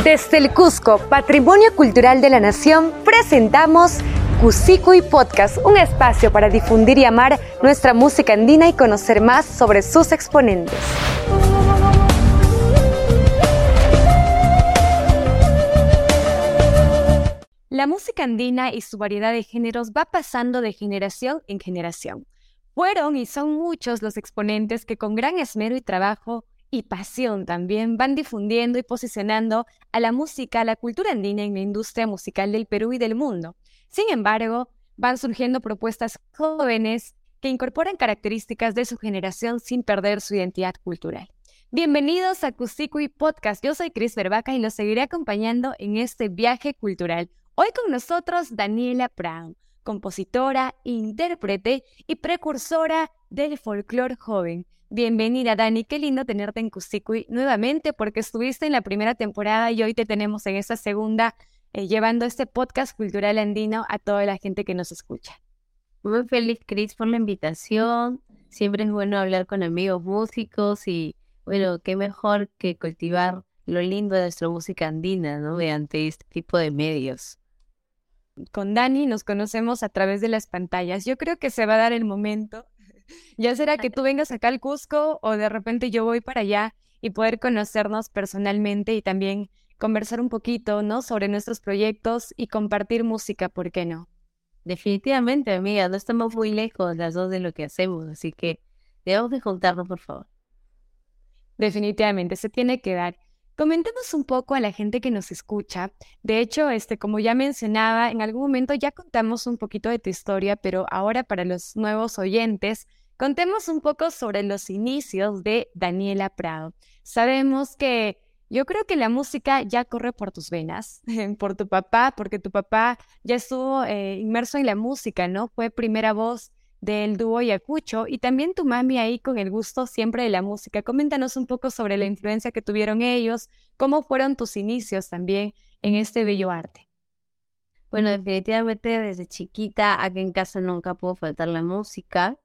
Desde el Cusco, Patrimonio Cultural de la Nación, presentamos y Podcast, un espacio para difundir y amar nuestra música andina y conocer más sobre sus exponentes. La música andina y su variedad de géneros va pasando de generación en generación. Fueron y son muchos los exponentes que con gran esmero y trabajo y pasión también van difundiendo y posicionando a la música, a la cultura andina en la industria musical del Perú y del mundo. Sin embargo, van surgiendo propuestas jóvenes que incorporan características de su generación sin perder su identidad cultural. Bienvenidos a y Podcast. Yo soy Cris Verbaca y los seguiré acompañando en este viaje cultural. Hoy con nosotros Daniela Brown, compositora, intérprete y precursora del folclore joven. Bienvenida, Dani. Qué lindo tenerte en Cusicui nuevamente porque estuviste en la primera temporada y hoy te tenemos en esta segunda eh, llevando este podcast cultural andino a toda la gente que nos escucha. Muy feliz, Cris, por la invitación. Siempre es bueno hablar con amigos músicos y, bueno, qué mejor que cultivar lo lindo de nuestra música andina, ¿no? Mediante este tipo de medios. Con Dani nos conocemos a través de las pantallas. Yo creo que se va a dar el momento. Ya será que tú vengas acá al Cusco o de repente yo voy para allá y poder conocernos personalmente y también conversar un poquito, ¿no? Sobre nuestros proyectos y compartir música, ¿por qué no? Definitivamente, amiga, no estamos muy lejos las dos de lo que hacemos, así que debemos de juntarnos, por favor. Definitivamente, se tiene que dar. Comentemos un poco a la gente que nos escucha. De hecho, este, como ya mencionaba, en algún momento ya contamos un poquito de tu historia, pero ahora para los nuevos oyentes, contemos un poco sobre los inicios de Daniela Prado. Sabemos que yo creo que la música ya corre por tus venas, por tu papá, porque tu papá ya estuvo eh, inmerso en la música, ¿no? Fue primera voz del dúo Yacucho y también tu mami ahí con el gusto siempre de la música. Coméntanos un poco sobre la influencia que tuvieron ellos, cómo fueron tus inicios también en este bello arte. Bueno, definitivamente desde chiquita aquí en casa nunca pudo faltar la música.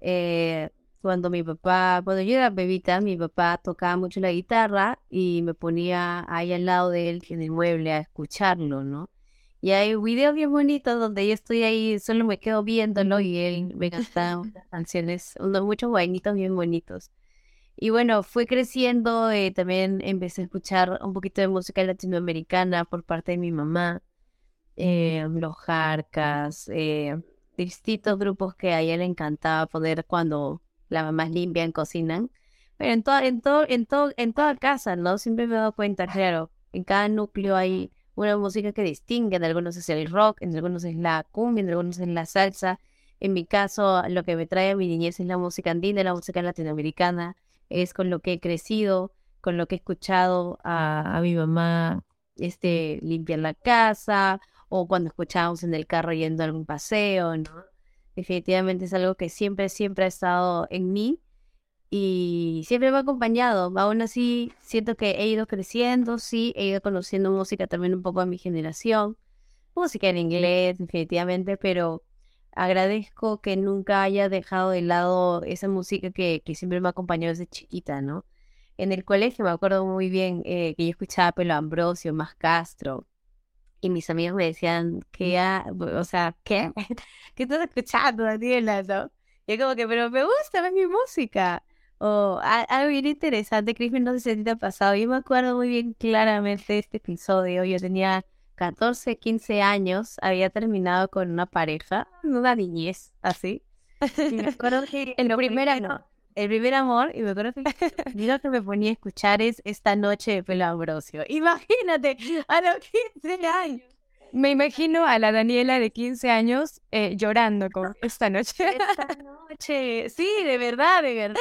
Eh, cuando mi papá, cuando yo era bebita, mi papá tocaba mucho la guitarra y me ponía ahí al lado de él en el mueble a escucharlo, ¿no? Y hay videos bien bonitos donde yo estoy ahí, solo me quedo viéndolo y él me canta unas canciones, unos, muchos guainitos bien bonitos. Y bueno, fue creciendo, eh, también empecé a escuchar un poquito de música latinoamericana por parte de mi mamá, eh, los Jarcas, eh, distintos grupos que a ella le encantaba poder cuando las mamás limpian, cocinan. Pero en, todo, en, todo, en, todo, en toda casa, ¿no? Siempre me he dado cuenta, claro, en cada núcleo hay una música que distingue, en algunos es el rock, en algunos es la cumbia, en algunos es la salsa. En mi caso, lo que me trae a mi niñez es la música andina, la música latinoamericana, es con lo que he crecido, con lo que he escuchado a, a mi mamá este, limpiar la casa, o cuando escuchábamos en el carro yendo a algún paseo, ¿no? Definitivamente es algo que siempre, siempre ha estado en mí y siempre me ha acompañado. Aún así, siento que he ido creciendo, sí, he ido conociendo música también un poco a mi generación. Música en inglés, definitivamente, pero agradezco que nunca haya dejado de lado esa música que, que siempre me ha acompañado desde chiquita, ¿no? En el colegio me acuerdo muy bien eh, que yo escuchaba Pelo Ambrosio, Más Castro, y mis amigos me decían que, o sea, ¿qué? ¿Qué estás escuchando, Daniela? ¿no? Y yo como que, pero me gusta, es mi música. O algo bien interesante, Crispin, no sé si te ha pasado. Yo me acuerdo muy bien claramente de este episodio. Yo tenía 14, 15 años, había terminado con una pareja, una niñez, así. Y me acuerdo que en lo primero, no, el primer amor, y me acuerdo que lo que me ponía a escuchar es Esta noche de Pelo Ambrosio. Imagínate, a los 15 años. Me imagino a la Daniela de 15 años eh, llorando con esta noche. Esta noche, sí, de verdad, de verdad.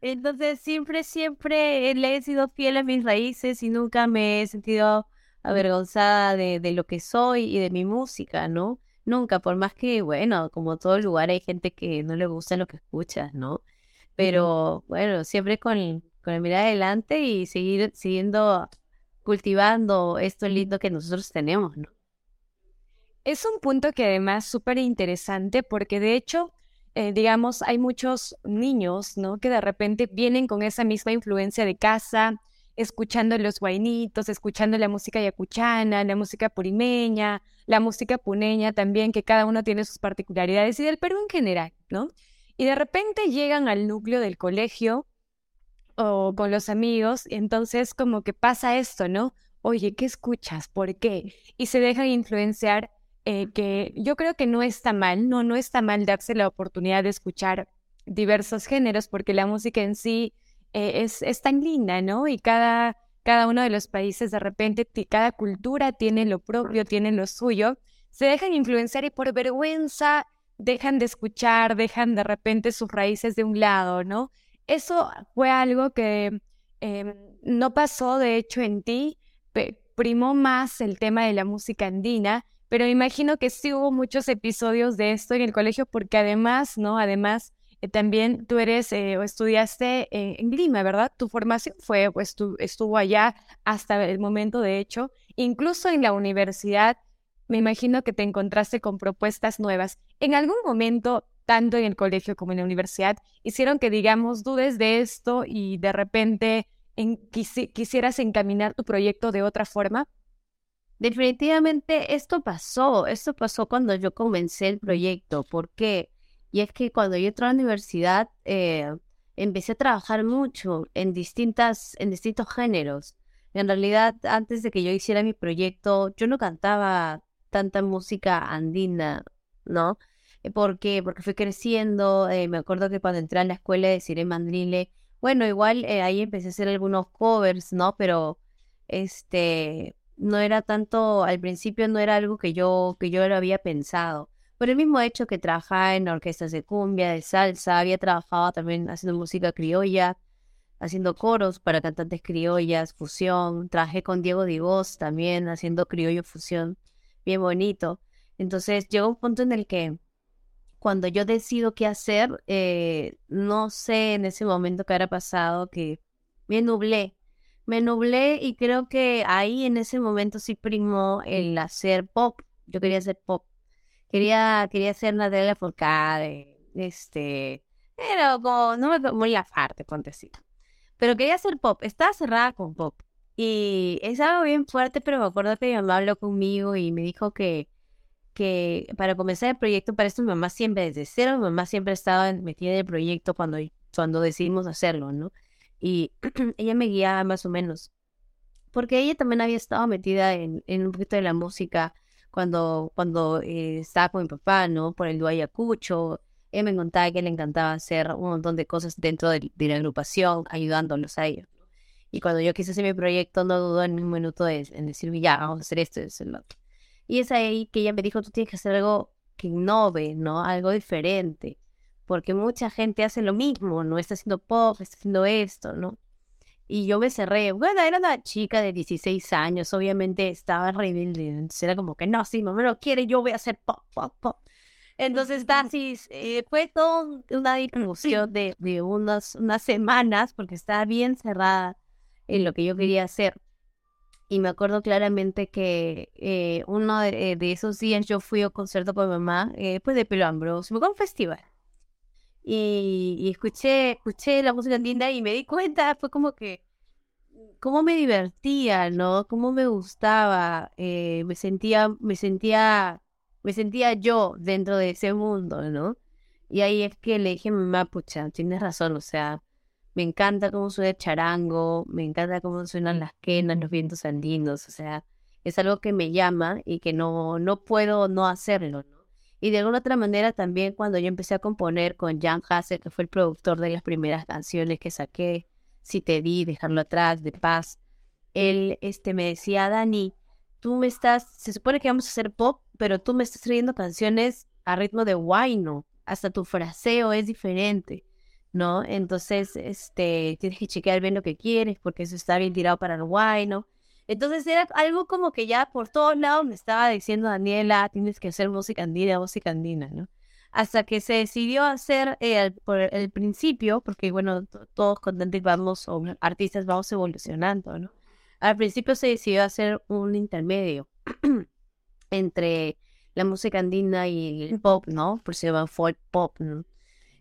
Entonces siempre, siempre le he sido fiel a mis raíces y nunca me he sentido avergonzada de, de lo que soy y de mi música, ¿no? Nunca, por más que, bueno, como todo lugar hay gente que no le gusta lo que escuchas, ¿no? Pero bueno, siempre con, con la mirada adelante y seguir siguiendo cultivando esto lindo que nosotros tenemos, ¿no? Es un punto que además es súper interesante porque de hecho, eh, digamos, hay muchos niños, ¿no? Que de repente vienen con esa misma influencia de casa, escuchando los guainitos, escuchando la música yacuchana, la música purimeña, la música puneña también, que cada uno tiene sus particularidades, y del Perú en general, ¿no? Y de repente llegan al núcleo del colegio o con los amigos, y entonces como que pasa esto, ¿no? Oye, ¿qué escuchas? ¿Por qué? Y se dejan influenciar, eh, que yo creo que no está mal, no, no está mal darse la oportunidad de escuchar diversos géneros, porque la música en sí eh, es, es, tan linda, ¿no? Y cada, cada uno de los países de repente, cada cultura tiene lo propio, tiene lo suyo, se dejan influenciar y por vergüenza dejan de escuchar, dejan de repente sus raíces de un lado, ¿no? Eso fue algo que em, no pasó, de hecho, en ti, primó más el tema de la música andina, pero imagino que sí hubo muchos episodios de esto en el colegio, porque además, ¿no? Además, eh, también tú eres eh, o estudiaste en Lima, ¿verdad? Tu formación fue, pues, estuvo allá hasta el momento, de hecho, incluso en la universidad, me imagino que te encontraste con propuestas nuevas. ¿En algún momento tanto en el colegio como en la universidad, hicieron que, digamos, dudes de esto y de repente quisieras encaminar tu proyecto de otra forma? Definitivamente esto pasó, esto pasó cuando yo comencé el proyecto. ¿Por qué? Y es que cuando yo entré a la universidad, eh, empecé a trabajar mucho en, distintas, en distintos géneros. En realidad, antes de que yo hiciera mi proyecto, yo no cantaba tanta música andina, ¿no? Eh, ¿Por qué? Porque fui creciendo. Eh, me acuerdo que cuando entré a la escuela de Cire Mandrile, bueno, igual eh, ahí empecé a hacer algunos covers, ¿no? Pero este no era tanto, al principio no era algo que yo, que yo lo había pensado. Por el mismo hecho que trabajaba en orquestas de cumbia, de salsa, había trabajado también haciendo música criolla, haciendo coros para cantantes criollas, fusión. Trabajé con Diego Divos también haciendo criollo fusión, bien bonito. Entonces llegó un punto en el que cuando yo decido qué hacer, eh, no sé en ese momento qué habrá pasado, que me nublé. Me nublé y creo que ahí en ese momento sí primó el hacer pop. Yo quería hacer pop. Quería, quería hacer Natalia Forcade, este, pero como, no me muy aparte, ponte. Pero quería hacer pop, estaba cerrada con pop. Y es algo bien fuerte, pero me acuerdo que mi mamá habló conmigo y me dijo que que para comenzar el proyecto, para esto mi mamá siempre, desde cero, mi mamá siempre estaba metida en el proyecto cuando, cuando decidimos hacerlo, ¿no? Y ella me guiaba más o menos, porque ella también había estado metida en, en un poquito de la música cuando, cuando eh, estaba con mi papá, ¿no? Por el Duayacucho, ella me contaba que le encantaba hacer un montón de cosas dentro de, la agrupación, ayudándolos a ellos. Y cuando yo quise hacer mi proyecto, no dudó en un minuto de, en decirme, ya, vamos a hacer esto y hacer otro. Y es ahí que ella me dijo, tú tienes que hacer algo que innove, ¿no? Algo diferente. Porque mucha gente hace lo mismo, ¿no? Está haciendo pop, está haciendo esto, ¿no? Y yo me cerré. Bueno, era una chica de 16 años, obviamente estaba rebelde. Entonces era como que, no, si mamá no quiere, yo voy a hacer pop, pop, pop. Entonces, así, eh, fue toda una discusión de, de unas, unas semanas, porque estaba bien cerrada en lo que yo quería hacer. Y me acuerdo claramente que eh, uno de, esos días yo fui a un concierto con mi mamá, eh, pues de Pelo Ambrosio, me fue un festival. Y, escuché, escuché la música linda y me di cuenta, fue como que, cómo me divertía, ¿no? Cómo me gustaba, eh, me sentía, me sentía, me sentía yo dentro de ese mundo, ¿no? Y ahí es que le dije a mi mamá, pucha, tienes razón, o sea, me encanta cómo suena el charango, me encanta cómo suenan las quenas, los vientos andinos, o sea, es algo que me llama y que no, no puedo no hacerlo, ¿no? Y de alguna otra manera también cuando yo empecé a componer con Jan Hassel, que fue el productor de las primeras canciones que saqué, Si te di, Dejarlo atrás, De Paz, él este, me decía, Dani, tú me estás, se supone que vamos a hacer pop, pero tú me estás trayendo canciones a ritmo de guayno, hasta tu fraseo es diferente. ¿no? Entonces, este, tienes que chequear bien lo que quieres porque eso está bien tirado para el guay, ¿no? Entonces era algo como que ya por todos lados me estaba diciendo Daniela, tienes que hacer música andina, música andina, ¿no? Hasta que se decidió hacer eh, por el principio, porque bueno, todos contentos vamos, o artistas vamos evolucionando, ¿no? Al principio se decidió hacer un intermedio entre la música andina y el pop, ¿no? Por se llama folk pop, ¿no?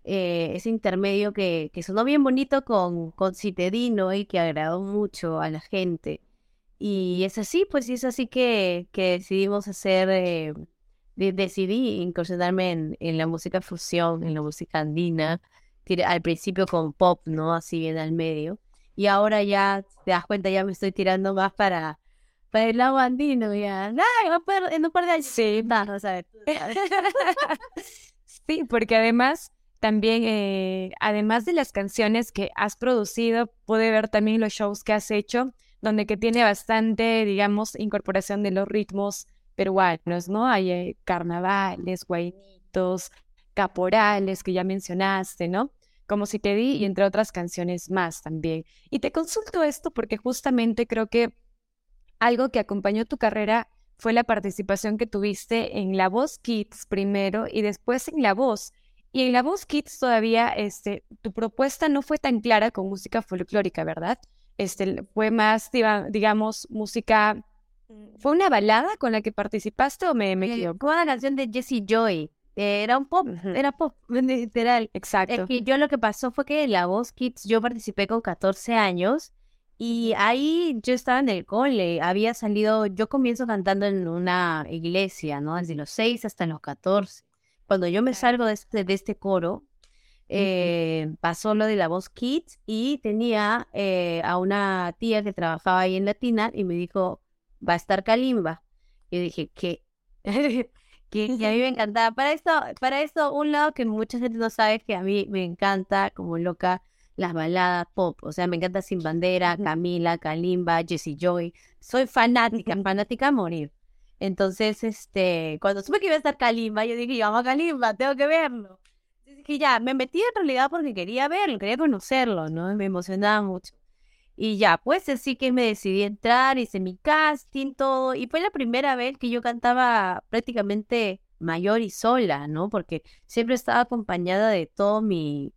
eh, ese intermedio que, que sonó bien bonito con, con Citedino y que agradó mucho a la gente. Y es así, pues, y es así que, que decidimos hacer, eh, decidí incursionarme en, en, la música fusión, en la música andina, al principio con pop, ¿no? Así bien al medio. Y ahora ya, te das cuenta, ya me estoy tirando más para, para el lado andino, ya. en un par de años. Sí, no, ¿sabes? sí, porque además también, eh, además de las canciones que has producido, puede ver también los shows que has hecho, donde que tiene bastante, digamos, incorporación de los ritmos peruanos, ¿no? Hay eh, carnavales, guainitos, caporales que ya mencionaste, ¿no? Como si te di y entre otras canciones más también. Y te consulto esto porque justamente creo que algo que acompañó tu carrera fue la participación que tuviste en La Voz Kids primero y después en La Voz. Y en La Voz Kids todavía este, tu propuesta no fue tan clara con música folclórica, ¿verdad? Este, fue más, digamos, música... Mm, ¿Fue una balada con la que participaste o me, me equivoco? Fue una canción de Jessie Joy. Era un pop, era pop, literal. Exacto. Es yo lo que pasó fue que en La Voz Kids yo participé con 14 años y ahí yo estaba en el cole, había salido, yo comienzo cantando en una iglesia, ¿no? Desde los 6 hasta los 14 cuando yo me salgo de este, de este coro, eh, pasó lo de la voz Kids y tenía eh, a una tía que trabajaba ahí en Latina y me dijo, va a estar Kalimba. Y dije, ¿qué? que, a mí me encantaba. Para esto, para esto, un lado que mucha gente no sabe es que a mí me encanta como loca las baladas pop. O sea, me encanta Sin Bandera, Camila, Kalimba, Jessie Joy. Soy fanática, fanática a morir. Entonces, este, cuando supe que iba a estar Kalimba, yo dije, vamos a Kalimba, tengo que verlo. Dije, ya, me metí en realidad porque quería verlo, quería conocerlo, ¿no? Me emocionaba mucho. Y ya, pues así que me decidí entrar, hice mi casting, todo, y fue la primera vez que yo cantaba prácticamente mayor y sola, ¿no? Porque siempre estaba acompañada de todo mi,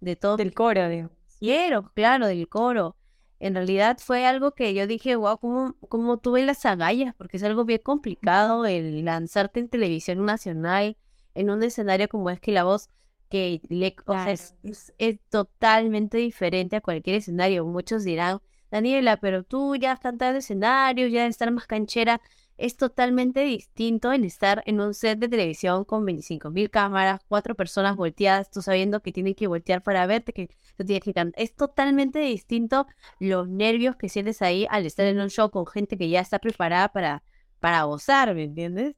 de todo del coro, digo. Quiero, claro, del coro en realidad fue algo que yo dije, wow, ¿cómo, cómo tuve las agallas? Porque es algo bien complicado el lanzarte en televisión nacional en un escenario como es que la voz que le, es, es, totalmente diferente a cualquier escenario. Muchos dirán, Daniela, pero tú ya has cantado en escenario, ya estar más canchera es totalmente distinto el estar en un set de televisión con 25 mil cámaras, cuatro personas volteadas, tú sabiendo que tienen que voltear para verte, que tú tienes que cantar. Es totalmente distinto los nervios que sientes ahí al estar en un show con gente que ya está preparada para, para gozar, ¿me entiendes?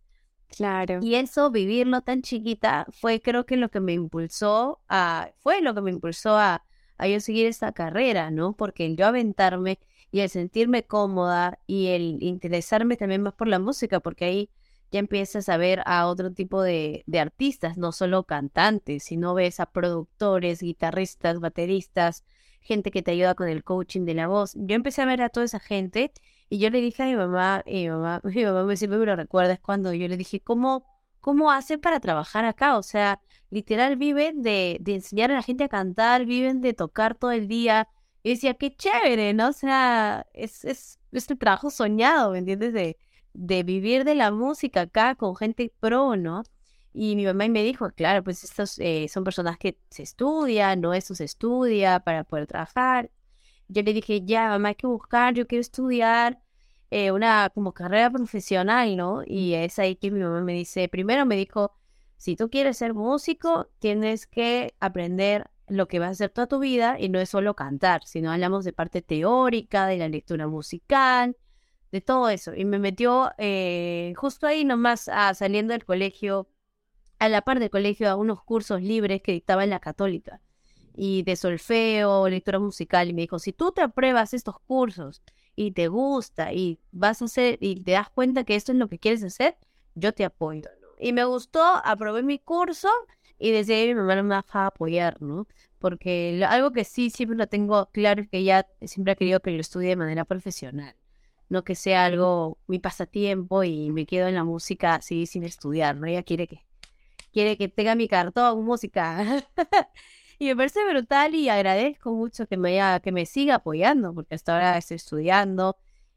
Claro. Y eso, vivirlo tan chiquita, fue creo que lo que me impulsó a, fue lo que me impulsó a, a yo seguir esta carrera, ¿no? Porque el yo aventarme y el sentirme cómoda y el interesarme también más por la música, porque ahí ya empiezas a ver a otro tipo de, de artistas, no solo cantantes, sino ves a productores, guitarristas, bateristas, gente que te ayuda con el coaching de la voz. Yo empecé a ver a toda esa gente y yo le dije a mi mamá, y mi mamá, mi mamá me siempre me lo recuerda, es cuando yo le dije, ¿cómo, cómo hacen para trabajar acá? O sea, literal viven de, de enseñar a la gente a cantar, viven de tocar todo el día, y decía, qué chévere, ¿no? O sea, es, es, este trabajo soñado, ¿me entiendes? De, de vivir de la música acá con gente pro, ¿no? Y mi mamá me dijo, claro, pues estos eh, son personas que se estudian, ¿no? Eso se estudia para poder trabajar. Yo le dije, ya, mamá, hay que buscar, yo quiero estudiar eh, una como carrera profesional, ¿no? Y es ahí que mi mamá me dice, primero me dijo, si tú quieres ser músico, tienes que aprender lo que vas a hacer toda tu vida y no es solo cantar, sino hablamos de parte teórica, de la lectura musical, de todo eso. Y me metió eh, justo ahí nomás ah, saliendo del colegio, a la par del colegio, a unos cursos libres que dictaba en la católica y de solfeo, lectura musical. Y me dijo, si tú te apruebas estos cursos y te gusta y vas a hacer y te das cuenta que esto es lo que quieres hacer, yo te apoyo. Y me gustó, aprobé mi curso y desde ahí mi mamá me a apoyar, ¿no? Porque algo que sí siempre lo tengo claro es que ella siempre ha querido que yo estudie de manera profesional, no que sea algo mi pasatiempo y me quedo en la música así sin estudiar, ¿no? Ella quiere que quiere que tenga mi cartón música. y me parece brutal y agradezco mucho que me que me siga apoyando porque hasta ahora estoy estudiando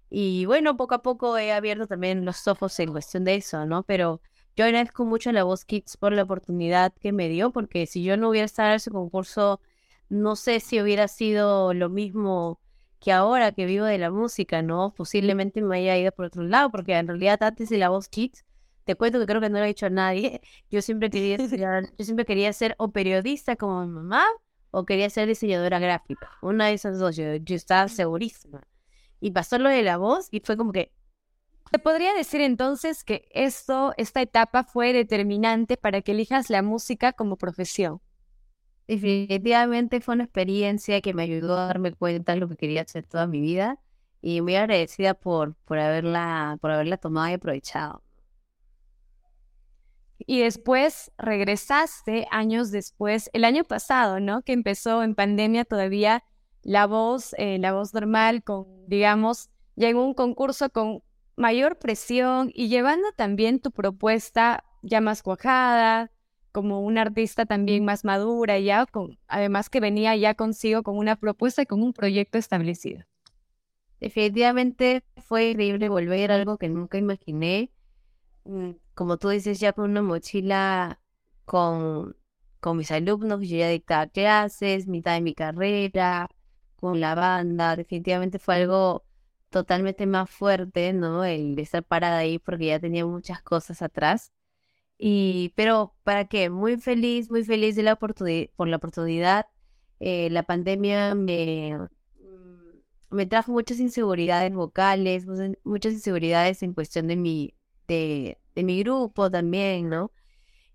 y bueno, poco a poco he abierto también los ojos en cuestión de eso, ¿no? Pero yo agradezco mucho a la Voz Kids por la oportunidad que me dio, porque si yo no hubiera estado en ese concurso, no sé si hubiera sido lo mismo que ahora que vivo de la música, ¿no? Posiblemente me haya ido por otro lado, porque en realidad antes de la Voz Kids, te cuento que creo que no lo ha dicho a nadie, yo siempre quería ser, yo siempre quería ser o periodista como mi mamá, o quería ser diseñadora gráfica. Una de esas dos, yo, yo estaba segurísima. Y pasó lo de la voz y fue como que, ¿Se podría decir entonces que esto, esta etapa fue determinante para que elijas la música como profesión? Definitivamente fue una experiencia que me ayudó a darme cuenta de lo que quería hacer toda mi vida y muy agradecida por, por, haberla, por haberla tomado y aprovechado. Y después regresaste años después, el año pasado, ¿no? Que empezó en pandemia todavía la voz, eh, la voz normal, con, digamos, ya en un concurso con mayor presión y llevando también tu propuesta ya más cuajada, como una artista también más madura, ya con, además que venía ya consigo con una propuesta y con un proyecto establecido. Definitivamente fue increíble volver a algo que nunca imaginé. Como tú dices, ya con una mochila con, con mis alumnos, yo ya dictaba clases, mitad de mi carrera, con la banda. Definitivamente fue algo totalmente más fuerte, ¿no? El estar parada ahí porque ya tenía muchas cosas atrás. Y, pero, ¿para qué? Muy feliz, muy feliz de la por la oportunidad. Eh, la pandemia me, mm, me trajo muchas inseguridades vocales, muchas inseguridades en cuestión de mi, de, de mi grupo también, ¿no?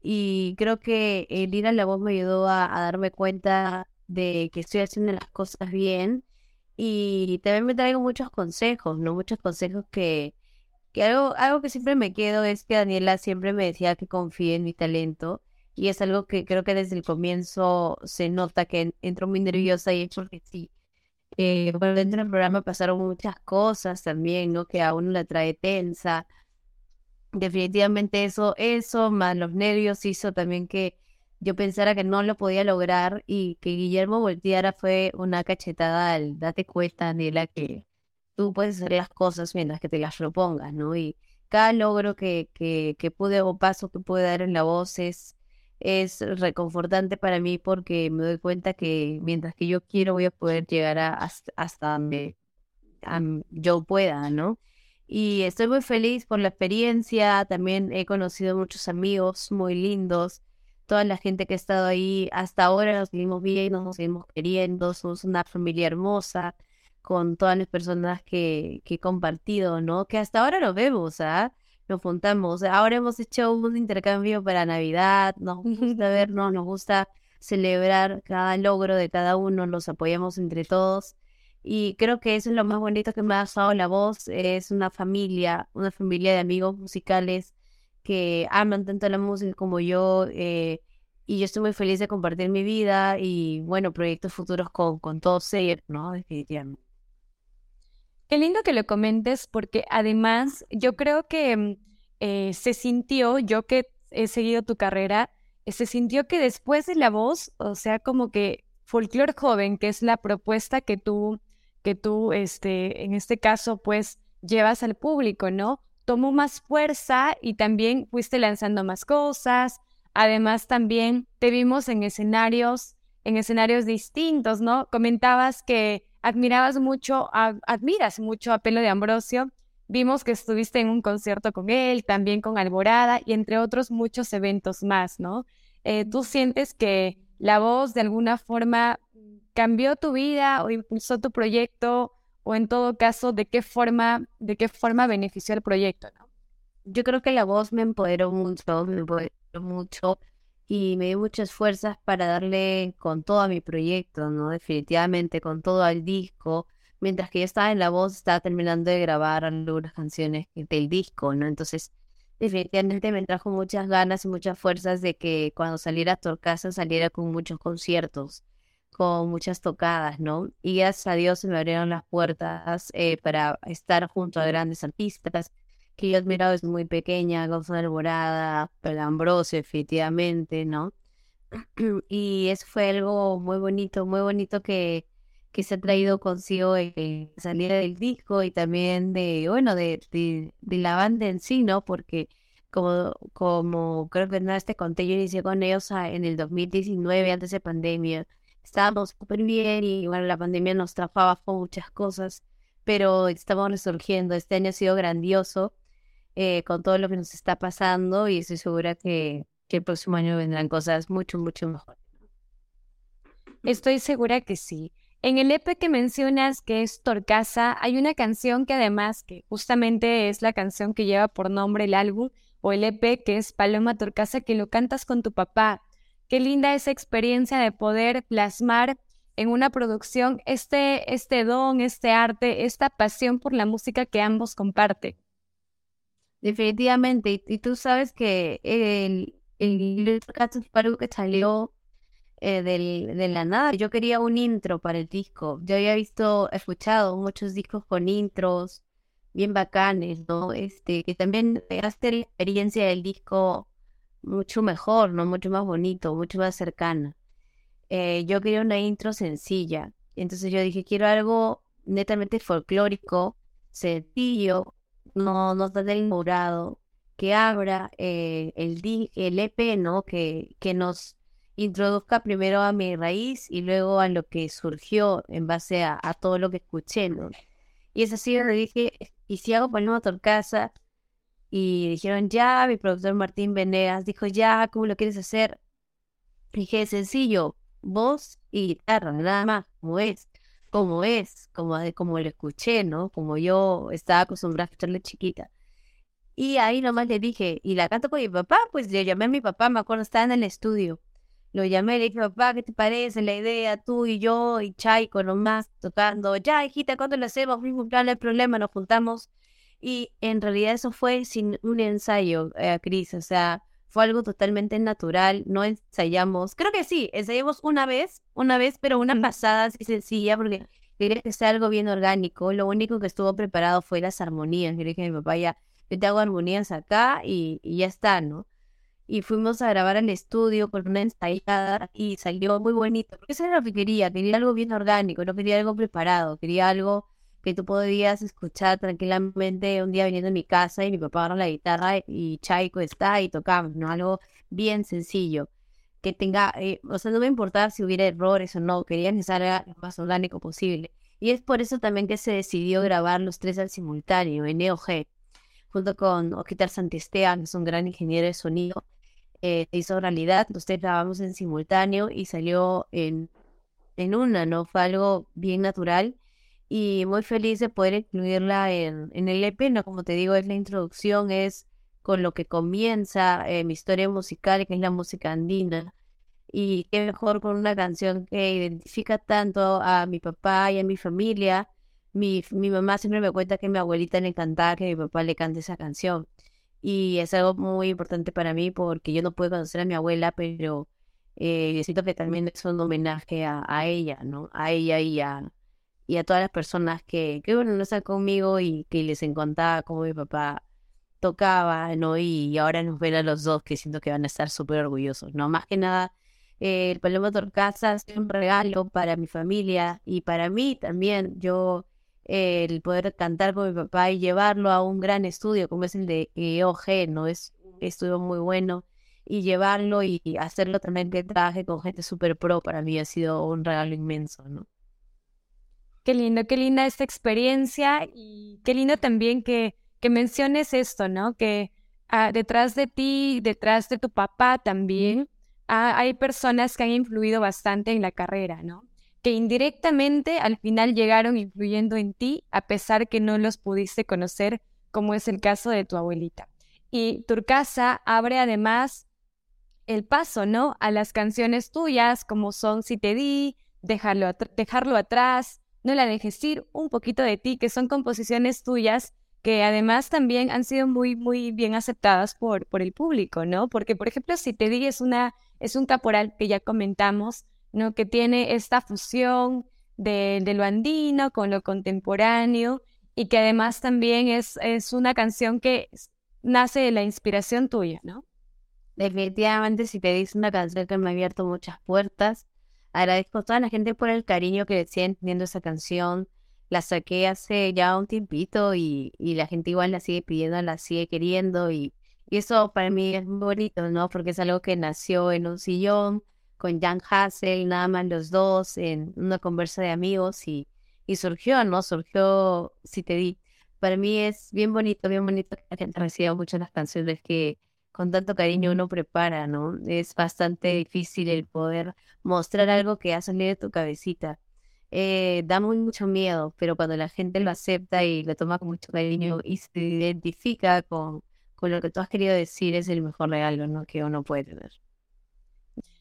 Y creo que el ir a la voz me ayudó a, a darme cuenta de que estoy haciendo las cosas bien y también me traigo muchos consejos, ¿no? Muchos consejos que, que algo, algo que siempre me quedo es que Daniela siempre me decía que confíe en mi talento. Y es algo que creo que desde el comienzo se nota que entro muy nerviosa y es porque sí. Eh, bueno, dentro del programa pasaron muchas cosas también, ¿no? Que a uno la trae tensa. Definitivamente eso, eso, más los nervios hizo también que yo pensara que no lo podía lograr y que Guillermo volteara fue una cachetada al date cuenta, Daniela, que tú puedes hacer las cosas mientras que te las propongas, ¿no? Y cada logro que, que, que pude o paso que pude dar en la voz es, es reconfortante para mí porque me doy cuenta que mientras que yo quiero voy a poder llegar a, hasta, donde yo pueda, ¿no? Y estoy muy feliz por la experiencia, también he conocido muchos amigos muy lindos, toda la gente que ha estado ahí hasta ahora nos seguimos viendo, nos seguimos queriendo, somos una familia hermosa con todas las personas que, que he compartido, ¿no? Que hasta ahora nos vemos, ¿ah? Nos juntamos. Ahora hemos hecho un intercambio para Navidad, nos gusta vernos, nos gusta celebrar cada logro de cada uno, los apoyamos entre todos. Y creo que eso es lo más bonito que me ha dado la voz, es una familia, una familia de amigos musicales que aman tanto la música como yo. Eh, y yo estoy muy feliz de compartir mi vida y, bueno, proyectos futuros con, con todos ellos, ¿no? Definitivamente. Qué lindo que lo comentes porque además yo creo que mm, eh, se sintió, yo que he seguido tu carrera, eh, se sintió que después de la voz, o sea, como que Folklore Joven, que es la propuesta que tú, que tú, este, en este caso, pues llevas al público, ¿no? tomó más fuerza y también fuiste lanzando más cosas. Además, también te vimos en escenarios, en escenarios distintos, ¿no? Comentabas que admirabas mucho, admiras mucho a Pelo de Ambrosio. Vimos que estuviste en un concierto con él, también con Alborada y entre otros muchos eventos más, ¿no? Eh, ¿Tú sientes que la voz de alguna forma cambió tu vida o impulsó tu proyecto o en todo caso, de qué forma, de qué forma benefició el proyecto, ¿no? Yo creo que la voz me empoderó mucho, me empoderó mucho y me dio muchas fuerzas para darle con todo a mi proyecto, ¿no? Definitivamente, con todo al disco. Mientras que yo estaba en la voz, estaba terminando de grabar algunas canciones del disco, ¿no? Entonces, definitivamente me trajo muchas ganas y muchas fuerzas de que cuando saliera a casa saliera con muchos conciertos con muchas tocadas, ¿no? Y gracias a Dios se me abrieron las puertas eh, para estar junto a grandes artistas que yo he admirado desde muy pequeña, Gonzalo Alborada, Ambrosio, efectivamente, ¿no? Y eso fue algo muy bonito, muy bonito que, que se ha traído consigo en salida del disco y también de, bueno, de, de, la banda en sí, ¿no? Porque como, como creo que no te conté, yo inicié con ellos en el 2019, antes de pandemia. Estábamos súper bien y bueno, la pandemia nos trajo abajo muchas cosas, pero estamos resurgiendo. Este año ha sido grandioso eh, con todo lo que nos está pasando y estoy segura que, que el próximo año vendrán cosas mucho, mucho mejores. Estoy segura que sí. En el EP que mencionas, que es Torcasa, hay una canción que además, que justamente es la canción que lleva por nombre el álbum o el EP, que es Paloma Torcasa, que lo cantas con tu papá. Qué linda esa experiencia de poder plasmar en una producción este, este don, este arte, esta pasión por la música que ambos comparten. Definitivamente, y, tú sabes que el, el, algo que salió eh, del, de la nada. Yo quería un intro para el disco. Yo había visto, escuchado muchos discos con intros bien bacanes, ¿no? Este, que también hace la experiencia del disco mucho mejor, ¿no? Mucho más bonito, mucho más cercana. Eh, yo quería una intro sencilla. Entonces yo dije, quiero algo netamente folclórico, sencillo, no, no tan demorado, que abra eh, el, el EP, ¿no? Que, que nos introduzca primero a mi raíz y luego a lo que surgió en base a, todo lo que escuché. Y es así, le dije, ¿y si hago Paloma Torcasa? Y dijeron, ya, mi productor Martín Venegas dijo, ya, ¿cómo lo quieres hacer? dije, sencillo, voz y guitarra, nada más, como es, como es, como, como lo escuché, ¿no? Como yo estaba acostumbrada a escucharle chiquita. Y ahí nomás le dije, ¿y la canto con mi papá? Pues le llamé a mi papá, me acuerdo, estaba en el estudio. Lo llamé, le dije, papá, ¿qué te parece la idea? Tú y yo y Chaico nomás tocando. Ya, hijita, ¿cuándo lo hacemos? No hay problema, nos juntamos. Y en realidad eso fue sin un ensayo, eh, Cris. O sea, fue algo totalmente natural. No ensayamos. Creo que sí, ensayamos una vez, una vez, pero una pasada así sencilla, porque quería que sea algo bien orgánico. Lo único que estuvo preparado fue las armonías. Quería que mi papá ya, yo te hago armonías acá y, y ya está, ¿no? y fuimos a grabar al estudio con una ensayada y salió muy bonito. Porque eso era lo que quería, quería algo bien orgánico, no quería algo preparado, quería algo que tú podías escuchar tranquilamente un día viniendo a mi casa y mi papá agarra la guitarra y Chaiko está y tocamos, ¿no? Algo bien sencillo. Que tenga, eh, o sea, no me importaba si hubiera errores o no, quería que salga lo más orgánico posible. Y es por eso también que se decidió grabar los tres al simultáneo en EOG, junto con Oquitar Santisteban, que es un gran ingeniero de sonido, eh, hizo realidad. Nosotros grabamos en simultáneo y salió en, en una, ¿no? Fue algo bien natural y muy feliz de poder incluirla en, en el EP, ¿no? Como te digo, es la introducción, es con lo que comienza eh, mi historia musical, que es la música andina. Y qué mejor con una canción que identifica tanto a mi papá y a mi familia. Mi, mi mamá siempre me cuenta que mi abuelita le encantaba que mi papá le cante esa canción. Y es algo muy importante para mí porque yo no puedo conocer a mi abuela, pero eh, siento que también es un homenaje a, ella, ¿no? A ella y a, y a todas las personas que, que, bueno, no están conmigo y que les encantaba cómo mi papá tocaba, ¿no? Y, ahora nos ven a los dos que siento que van a estar súper orgullosos, ¿no? Más que nada, eh, el Paloma Torcasa es un regalo para mi familia y para mí también. Yo el poder cantar con mi papá y llevarlo a un gran estudio como es el de EOG, ¿no? Es un estudio muy bueno y llevarlo y hacerlo también que traje con gente súper pro para mí ha sido un regalo inmenso, ¿no? Qué lindo, qué linda esta experiencia y qué lindo también que, que menciones esto, ¿no? Que ah, detrás de ti, detrás de tu papá también, ah, hay personas que han influido bastante en la carrera, ¿no? que indirectamente al final llegaron influyendo en ti a pesar que no los pudiste conocer, como es el caso de tu abuelita. Y Turcasa abre además el paso, ¿no? A las canciones tuyas, como son Si te di, Dejarlo, dejarlo atrás, No la dejes ir, un poquito de ti, que son composiciones tuyas que además también han sido muy, muy bien aceptadas por, por el público, ¿no? Porque, por ejemplo, Si te di es, una, es un caporal que ya comentamos, ¿no? que tiene esta fusión de, lo andino con lo contemporáneo y que además también es, es una canción que nace de la inspiración tuya, ¿no? Definitivamente, si te dice una canción que me ha abierto muchas puertas, agradezco a toda la gente por el cariño que siguen teniendo esa canción. La saqué hace ya un tiempito y, y la gente igual la sigue pidiendo, la sigue queriendo y, Y eso para mí es bonito, ¿no? Porque es algo que nació en un sillón con Jan Hassel, nada más los dos, en una conversa de amigos y, y surgió, ¿no? Surgió Si te di. Para mí es bien bonito, bien bonito que la gente reciba muchas las canciones que con tanto cariño uno prepara, ¿no? Es bastante difícil el poder mostrar algo que ha salido de tu cabecita. Eh, da muy mucho miedo, pero cuando la gente lo acepta y lo toma con mucho cariño y se identifica con, con lo que tú has querido decir, es el mejor regalo ¿no? que uno puede tener.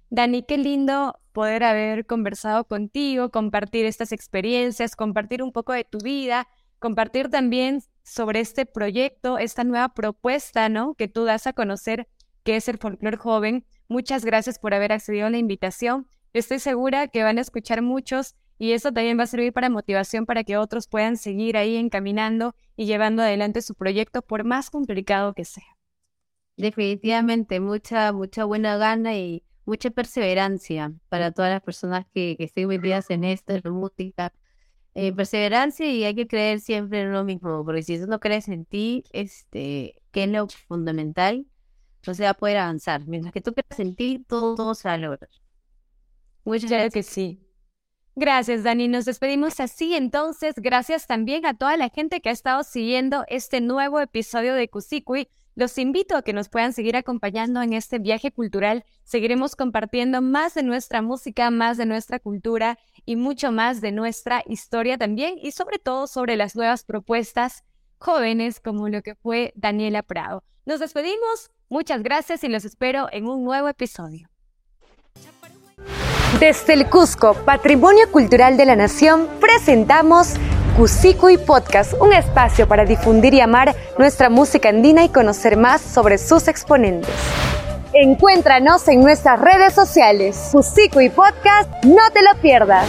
Dani, qué lindo poder haber conversado contigo, compartir estas experiencias, compartir un poco de tu vida, compartir también sobre este proyecto, esta nueva propuesta, ¿no? Que tú das a conocer, que es el folclore joven. Muchas gracias por haber accedido a la invitación. Estoy segura que van a escuchar muchos y eso también va a servir para motivación para que otros puedan seguir ahí encaminando y llevando adelante su proyecto por más complicado que sea. Definitivamente, mucha, mucha buena gana y mucha perseverancia para todas las personas que, que estén metidas en la música. Eh, perseverancia y hay que creer siempre en lo mismo, porque si eso no crees en ti, este, que es lo fundamental, no se va a poder avanzar. Mientras que tú creas en ti, todo, todo se va a lograr. Muchas gracias. que sí. Gracias, Dani. Nos despedimos así entonces. Gracias también a toda la gente que ha estado siguiendo este nuevo episodio de Cusiqui. Los invito a que nos puedan seguir acompañando en este viaje cultural. Seguiremos compartiendo más de nuestra música, más de nuestra cultura y mucho más de nuestra historia también y sobre todo sobre las nuevas propuestas jóvenes como lo que fue Daniela Prado. Nos despedimos. Muchas gracias y los espero en un nuevo episodio. Desde el Cusco, Patrimonio Cultural de la Nación, presentamos y Podcast, un espacio para difundir y amar nuestra música andina y conocer más sobre sus exponentes. Encuéntranos en nuestras redes sociales. y Podcast, no te lo pierdas.